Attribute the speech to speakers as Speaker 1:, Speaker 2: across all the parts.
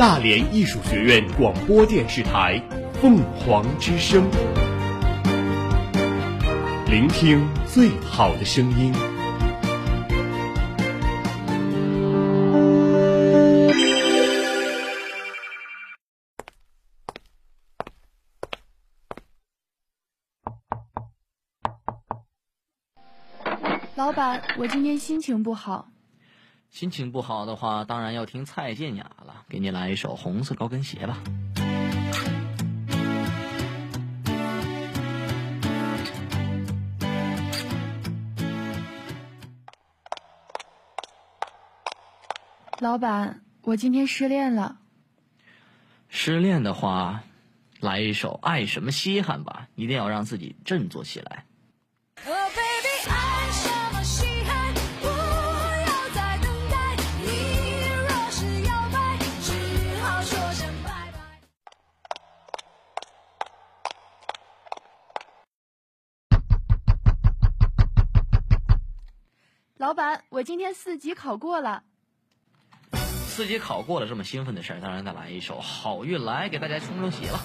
Speaker 1: 大连艺术学院广播电视台凤凰之声，聆听最好的声音。
Speaker 2: 老板，我今天心情不好。
Speaker 3: 心情不好的话，当然要听蔡健雅了。给你来一首《红色高跟鞋》吧。
Speaker 2: 老板，我今天失恋了。
Speaker 3: 失恋的话，来一首《爱什么稀罕》吧，一定要让自己振作起来。
Speaker 2: 老板，我今天四级考过了。
Speaker 3: 四级考过了，这么兴奋的事儿，当然再来一首《好运来》，给大家冲冲喜了。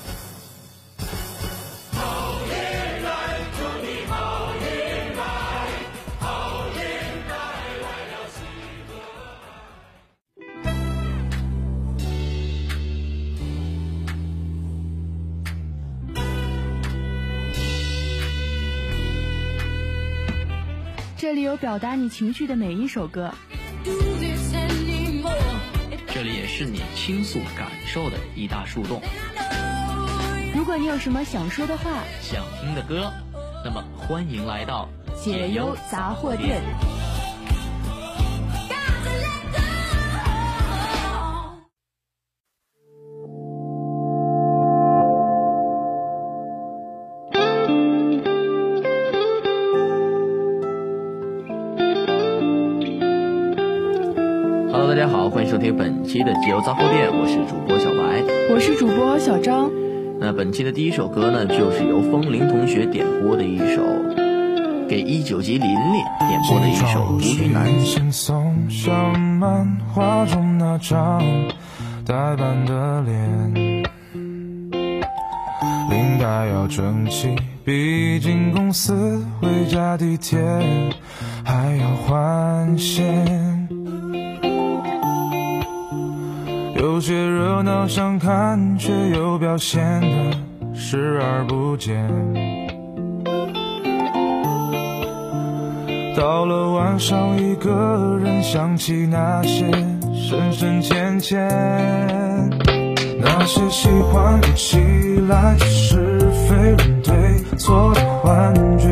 Speaker 2: 这里有表达你情绪的每一首歌，
Speaker 3: 这里也是你倾诉感受的一大树洞。
Speaker 2: 如果你有什么想说的话、
Speaker 3: 想听的歌，那么欢迎来到
Speaker 2: 解忧杂货店。
Speaker 3: 期的解忧杂货店，我是主播小白。
Speaker 2: 我是主播小张。
Speaker 3: 那本期的第一首歌呢，就是由风铃同学点播的一首，给一九级琳琳点播的一首《独居男子》。
Speaker 4: 送上漫画中那张呆板的脸，领带要整齐，毕竟公司回家地铁还要换线。有些热闹想看，却又表现得视而不见。到了晚上，一个人想起那些深深浅浅，那些喜欢不起来是非论对错的幻觉，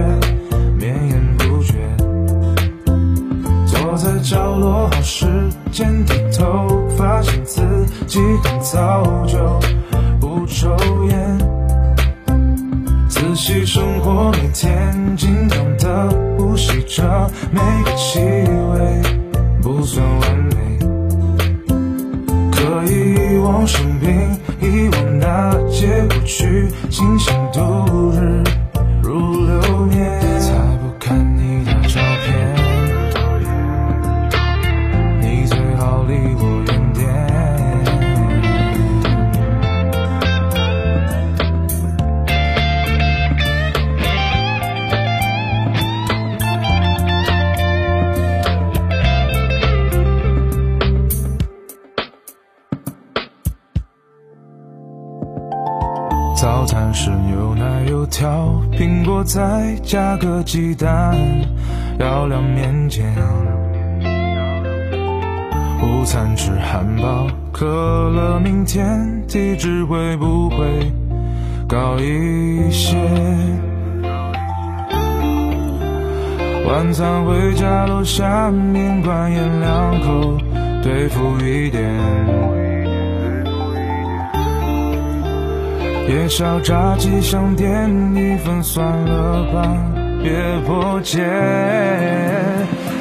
Speaker 4: 条，苹果再加个鸡蛋，要两面煎。午餐吃汉堡，可乐，明天体脂会不会高一些？晚餐回家楼下面馆咽两口，对付一点。夜宵炸鸡想点一份，算了吧，别破戒。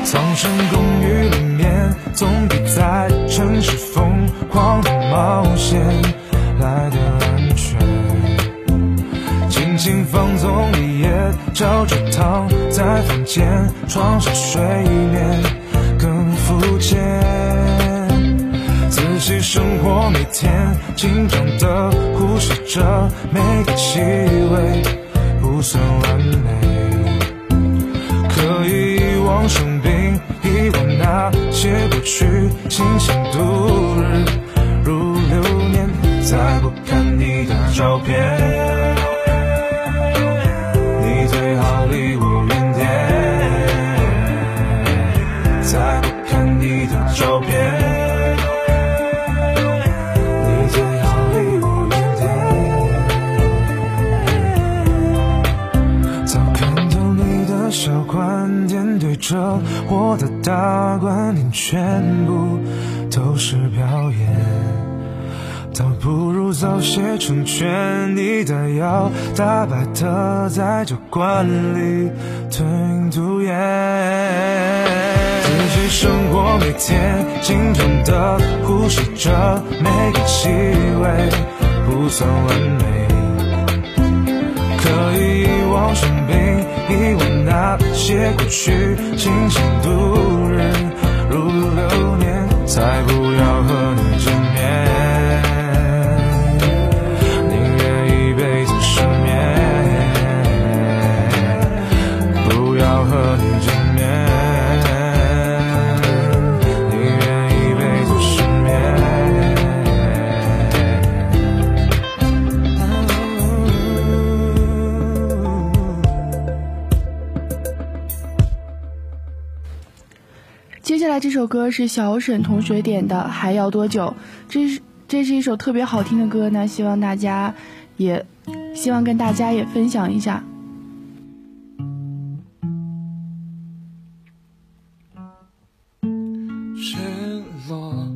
Speaker 4: 藏身公寓里面，总比在城市疯狂的冒险来的安全。轻轻放纵一夜，照着躺在房间床上睡眠更肤浅。
Speaker 5: 生活，每天紧张的呼吸着每个气味，不算完美。可以遗忘生病，遗忘那些过去，清醒度日如流年，再不看你的照片。你最好离我远点，再不看你的照片。的大观点，全部都是表演。倒不如早些成全你的腰，大白的在酒馆里吞云吐烟。自己生活，每天紧张的呼吸着每个气味，不算完美。可以遗忘生病，遗忘那些过去，清醒度日如流年，才不要
Speaker 2: 是小沈同学点的《还要多久》，这是这是一首特别好听的歌呢，希望大家也希望跟大家也分享一下。
Speaker 5: 失落，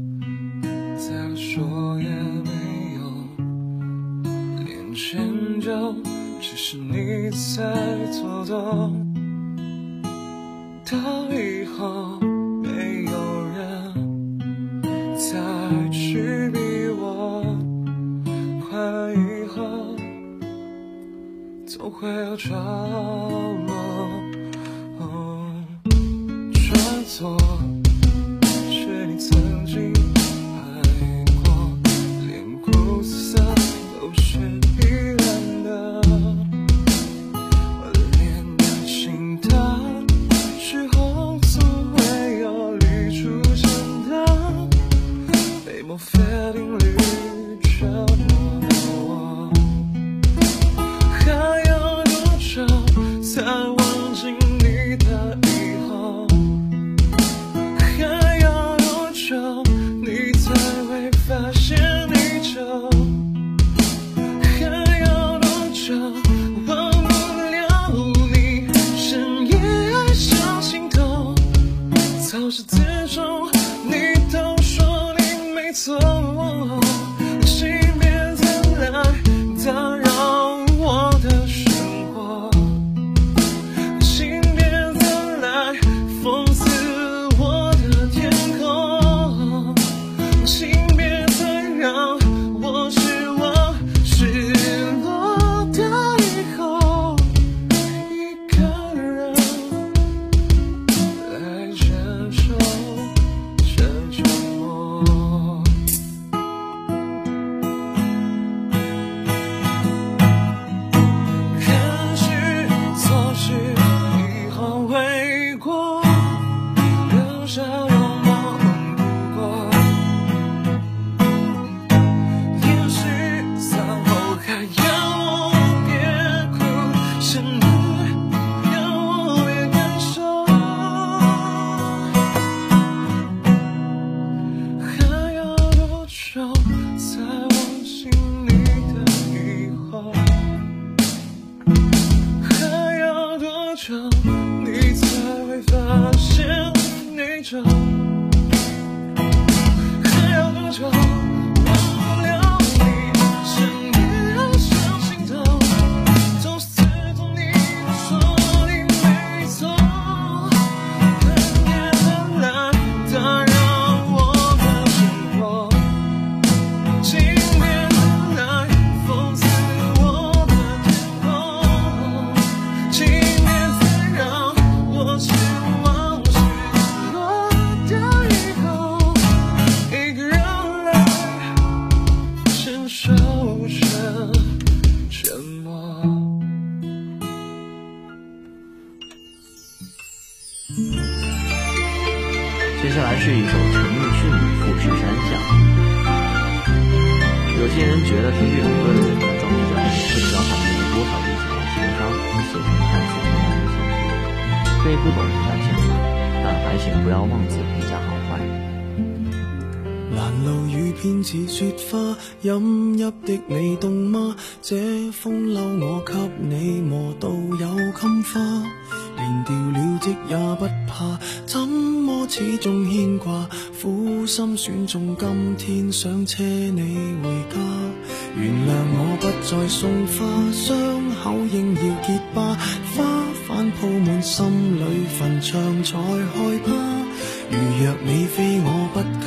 Speaker 5: 再说也没有，连迁就，只是你在做动。到以后，会
Speaker 3: 接下来是一首陈奕迅的《富士山下》。有些人觉得听这首歌的人呢，早比较不知道他们有多少理解和情商，写成看似平庸的小说。可以不懂是他想的，但还请不要妄自评价好坏。
Speaker 6: 拦路雨偏似雪花，饮泣的你冻吗？这风褸我给你磨到有襟花。连掉了职也不怕，始终牵挂？苦心选中今天想车你回家，原谅我不再送花，伤口应要结疤，花瓣铺满心里坟场才害怕。如若你非我不嫁，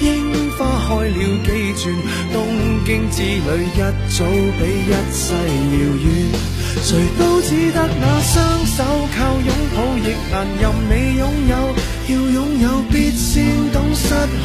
Speaker 6: 樱花开了几转，东京之旅一早比一世遥远。谁都只得那双手，靠拥抱亦难任你拥有。要拥有，必先懂失去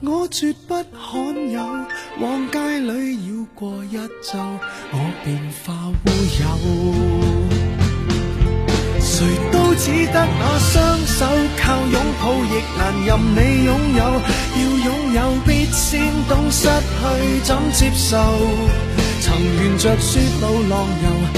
Speaker 6: 我绝不罕有，往街里绕过一周，我便化乌有。谁都只得那双手，靠拥抱亦难任你拥有。要拥有，必先懂失去怎接受。曾沿着雪路浪游。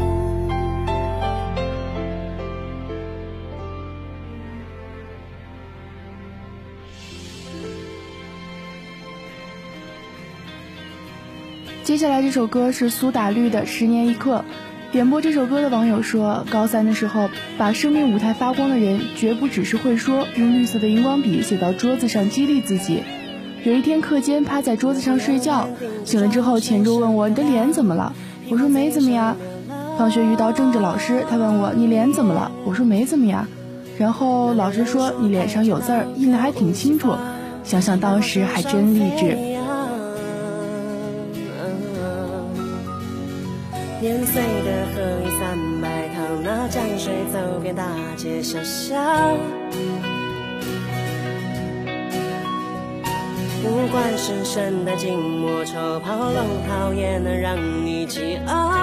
Speaker 2: 接下来这首歌是苏打绿的《十年一刻》。点播这首歌的网友说，高三的时候，把生命舞台发光的人，绝不只是会说，用绿色的荧光笔写到桌子上激励自己。有一天课间趴在桌子上睡觉，醒了之后，前桌问我：“你的脸怎么了？”我说：“没怎么呀。”放学遇到政治老师，他问我：“你脸怎么了？”我说：“没怎么呀。”然后老师说：“你脸上有字儿，印的还挺清楚。”想想当时还真励志。
Speaker 7: 年岁的河已三百趟，那江水走遍大街小巷。不管深深的静默，抽泡龙套也能让你激昂。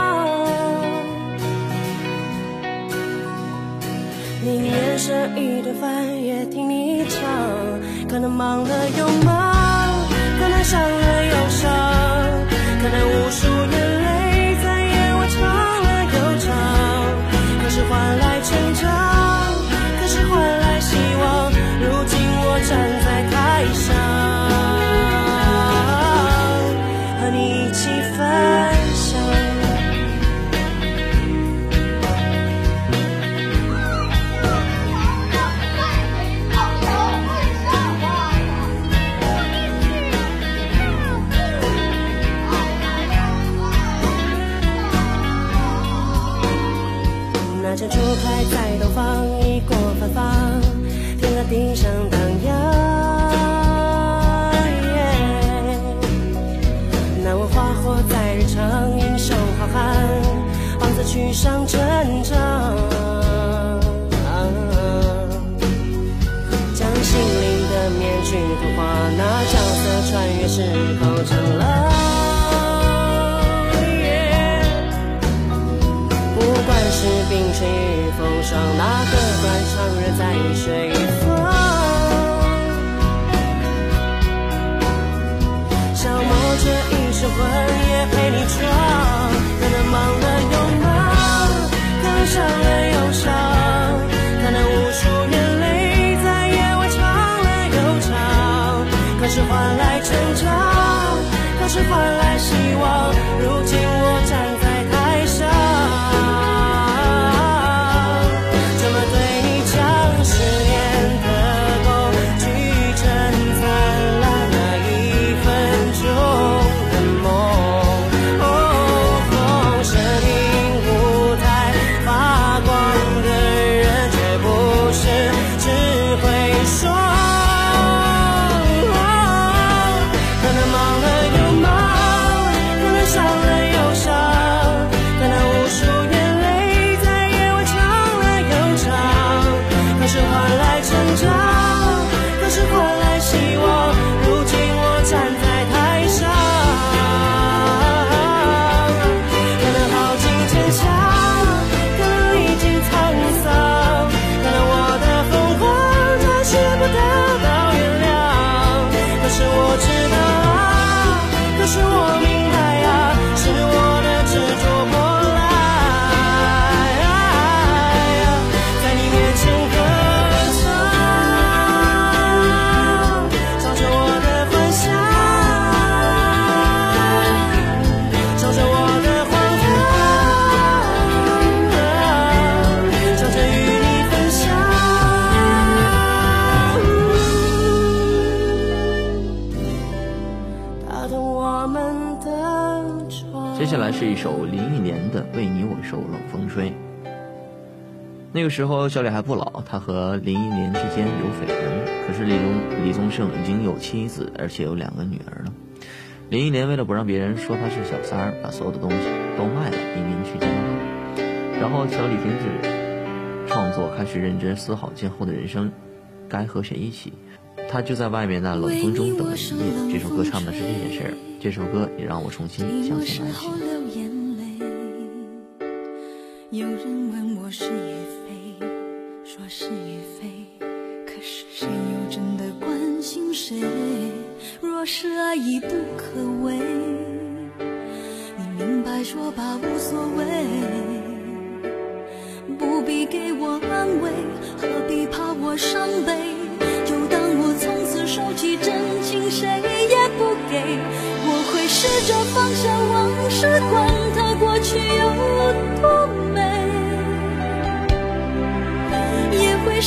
Speaker 7: 宁愿省一顿饭也听你唱。可能忙了又忙，可能伤了又伤，可能无数眼泪换来成长，人在水风？消磨这一身魂也陪你闯，可能忙了又忙，可能伤了又伤，可能无数眼泪在夜晚长了又长，可是换来成长，可是换来希望。如今来是
Speaker 3: 一首林忆莲的《为你我受冷风吹》。那个时候小李还不老，他和林忆莲之间有绯闻，可是李宗李宗盛已经有妻子，而且有两个女儿了。林忆莲为了不让别人说他是小三儿，把所有的东西都卖了，移民去加拿大。然后小李停止创作，开始认真思考今后的人生该和谁一起。他就在外面那冷风中等了一夜。这首歌唱的是这件事儿，这首歌也让我重新
Speaker 8: 你有
Speaker 3: 相信爱情。
Speaker 8: 流眼泪，有人问我是与非，说是与非，可是谁又真的关心谁？若是爱已不可为，你明白说吧，无所谓，不必给我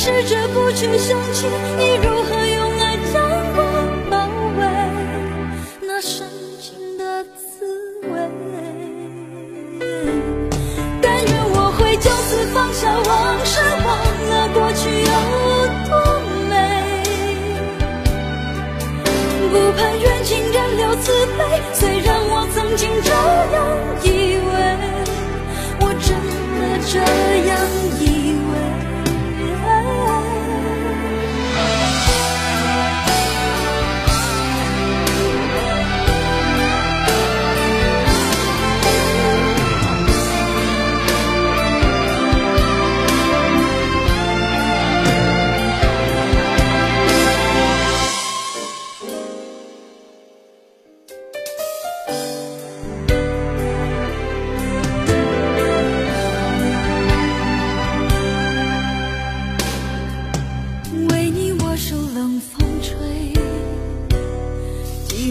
Speaker 8: 试着不去想起你如何用爱将我包围，那深情的滋味。但愿我会就此放下往事，忘了过去有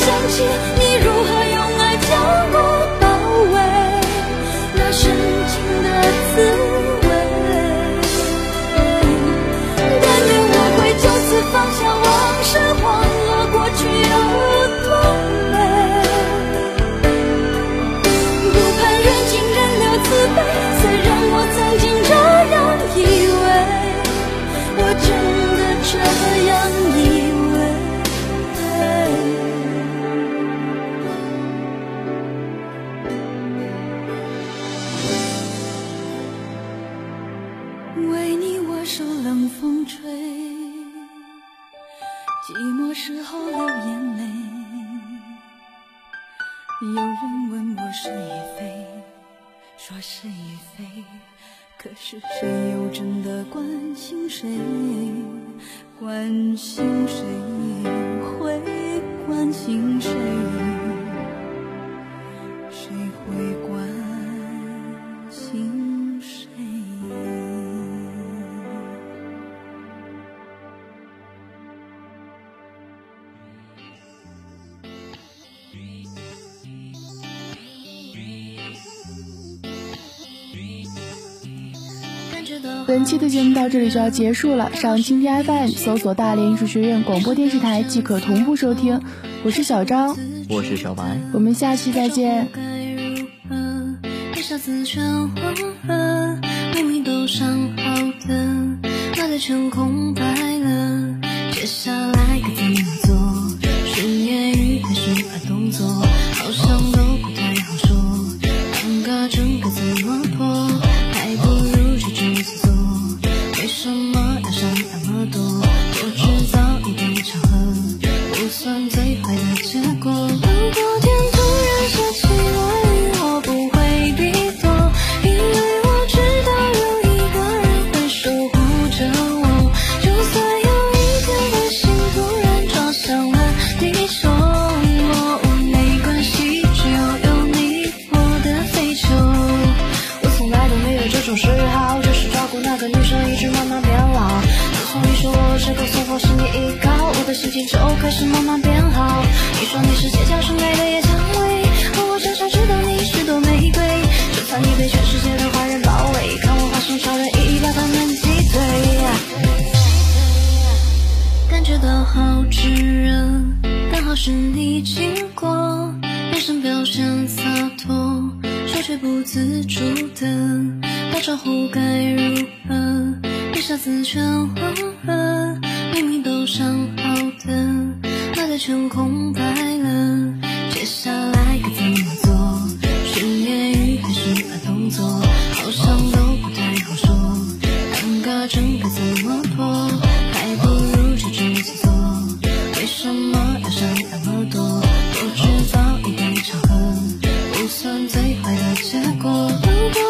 Speaker 8: 想起你谁？关心谁会关心谁？
Speaker 2: 本期的节目到这里就要结束了，上蜻蜓 FM 搜索大连艺术学院广播电视台即可同步收听。我是小张，
Speaker 3: 我是小白，
Speaker 2: 我们下期再见。
Speaker 8: 该如何？一下子全忘了，明明都想好的，脑袋全空白炽热，刚好是你经过，眼神表现洒脱，手却不自主的打招呼该如何？一下子全忘了，明明都想好的，脑袋全空白最坏的结果。